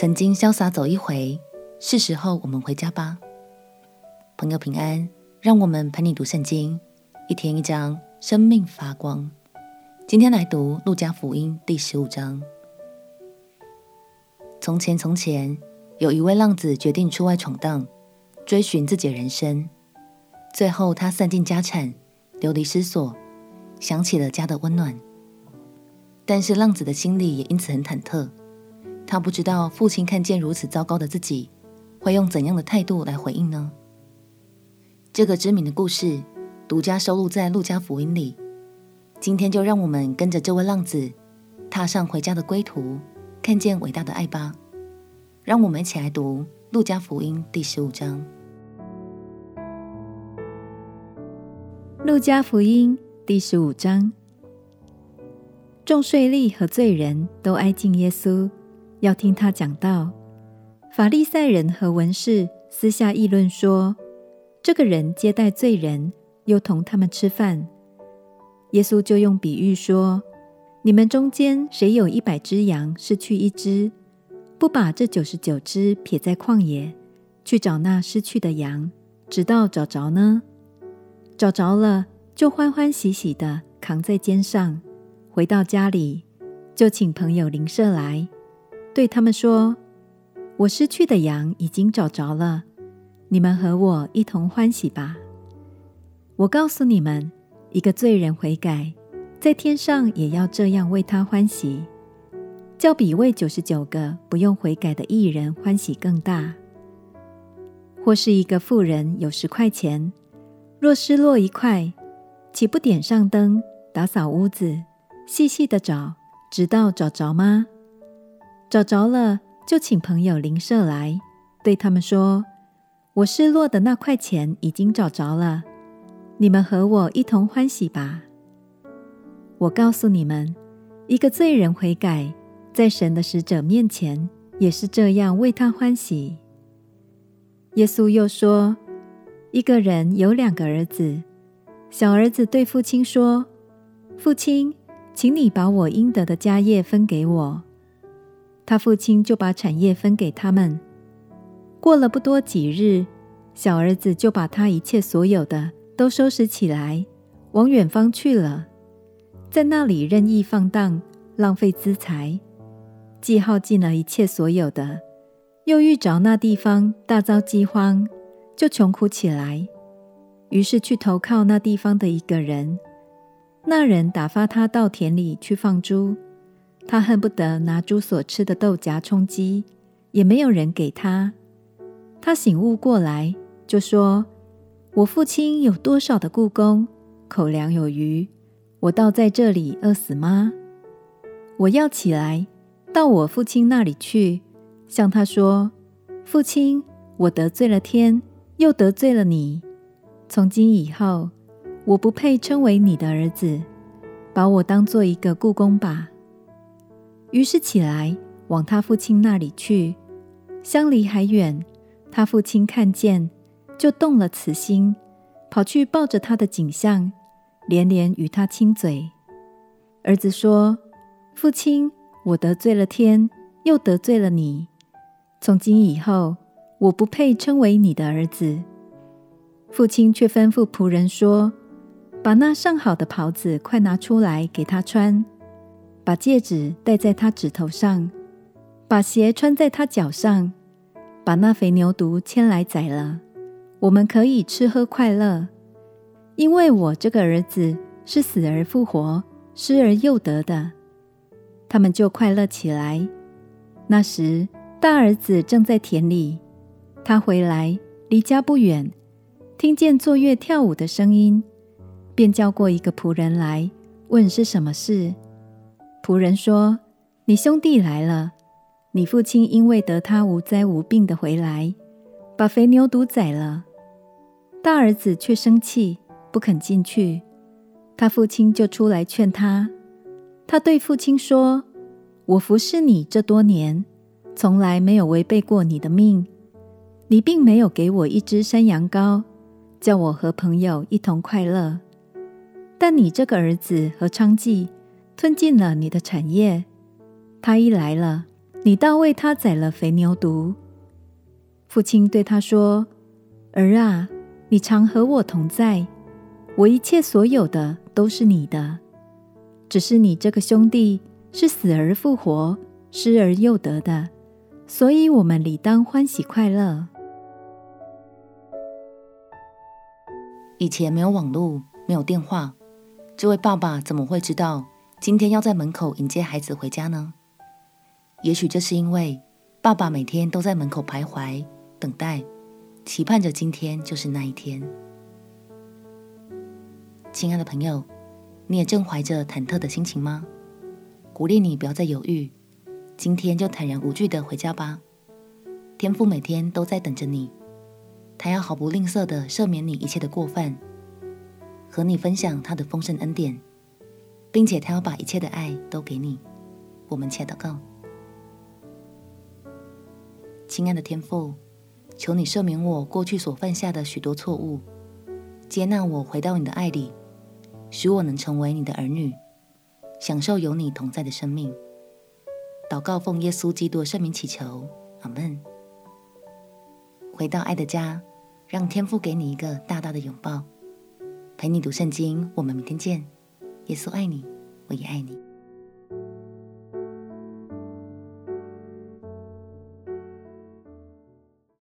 曾经潇洒走一回，是时候我们回家吧。朋友平安，让我们陪你读圣经，一天一章，生命发光。今天来读路加福音第十五章。从前从前，有一位浪子决定出外闯荡，追寻自己的人生。最后，他散尽家产，流离失所，想起了家的温暖。但是，浪子的心里也因此很忐忑。他不知道父亲看见如此糟糕的自己，会用怎样的态度来回应呢？这个知名的故事独家收录在《路加福音》里。今天就让我们跟着这位浪子，踏上回家的归途，看见伟大的爱吧。让我们一起来读《路加福音》第十五章。《路加福音》第十五章，众税吏和罪人都挨近耶稣。要听他讲道，法利赛人和文士私下议论说：“这个人接待罪人，又同他们吃饭。”耶稣就用比喻说：“你们中间谁有一百只羊，失去一只，不把这九十九只撇在旷野，去找那失去的羊，直到找着呢？找着了，就欢欢喜喜的扛在肩上，回到家里，就请朋友邻舍来。”对他们说：“我失去的羊已经找着了，你们和我一同欢喜吧。我告诉你们，一个罪人悔改，在天上也要这样为他欢喜，较比为九十九个不用悔改的义人欢喜更大。或是一个富人有十块钱，若失落一块，岂不点上灯，打扫屋子，细细的找，直到找着吗？”找着了，就请朋友邻舍来，对他们说：“我失落的那块钱已经找着了，你们和我一同欢喜吧。”我告诉你们，一个罪人悔改，在神的使者面前也是这样为他欢喜。耶稣又说：“一个人有两个儿子，小儿子对父亲说：‘父亲，请你把我应得的家业分给我。’”他父亲就把产业分给他们。过了不多几日，小儿子就把他一切所有的都收拾起来，往远方去了，在那里任意放荡，浪费资财，既耗尽了一切所有的，又遇着那地方大遭饥荒，就穷苦起来。于是去投靠那地方的一个人，那人打发他到田里去放猪。他恨不得拿猪所吃的豆荚充饥，也没有人给他。他醒悟过来，就说：“我父亲有多少的雇工，口粮有余，我倒在这里饿死吗？我要起来，到我父亲那里去，向他说：父亲，我得罪了天，又得罪了你。从今以后，我不配称为你的儿子，把我当做一个雇工吧。”于是起来往他父亲那里去，相离还远，他父亲看见，就动了慈心，跑去抱着他的景象，连连与他亲嘴。儿子说：“父亲，我得罪了天，又得罪了你。从今以后，我不配称为你的儿子。”父亲却吩咐仆人说：“把那上好的袍子快拿出来给他穿。”把戒指戴在他指头上，把鞋穿在他脚上，把那肥牛犊牵来宰了，我们可以吃喝快乐。因为我这个儿子是死而复活，失而又得的。他们就快乐起来。那时大儿子正在田里，他回来离家不远，听见作乐跳舞的声音，便叫过一个仆人来问是什么事。仆人说：“你兄弟来了，你父亲因为得他无灾无病的回来，把肥牛犊宰了。大儿子却生气，不肯进去。他父亲就出来劝他。他对父亲说：‘我服侍你这多年，从来没有违背过你的命。你并没有给我一只山羊羔，叫我和朋友一同快乐。但你这个儿子和娼妓。’”吞尽了你的产业，他一来了，你倒为他宰了肥牛犊。”父亲对他说：“儿啊，你常和我同在，我一切所有的都是你的。只是你这个兄弟是死而复活，失而又得的，所以我们理当欢喜快乐。”以前没有网络，没有电话，这位爸爸怎么会知道今天要在门口迎接孩子回家呢？也许这是因为爸爸每天都在门口徘徊、等待，期盼着今天就是那一天。亲爱的朋友，你也正怀着忐忑的心情吗？鼓励你不要再犹豫，今天就坦然无惧的回家吧。天父每天都在等着你。他要毫不吝啬的赦免你一切的过犯，和你分享他的丰盛恩典，并且他要把一切的爱都给你。我们切祷告：亲爱的天父，求你赦免我过去所犯下的许多错误，接纳我回到你的爱里，使我能成为你的儿女，享受有你同在的生命。祷告奉耶稣基督的圣名祈求，阿门。回到爱的家，让天父给你一个大大的拥抱，陪你读圣经。我们明天见。耶稣爱你，我也爱你。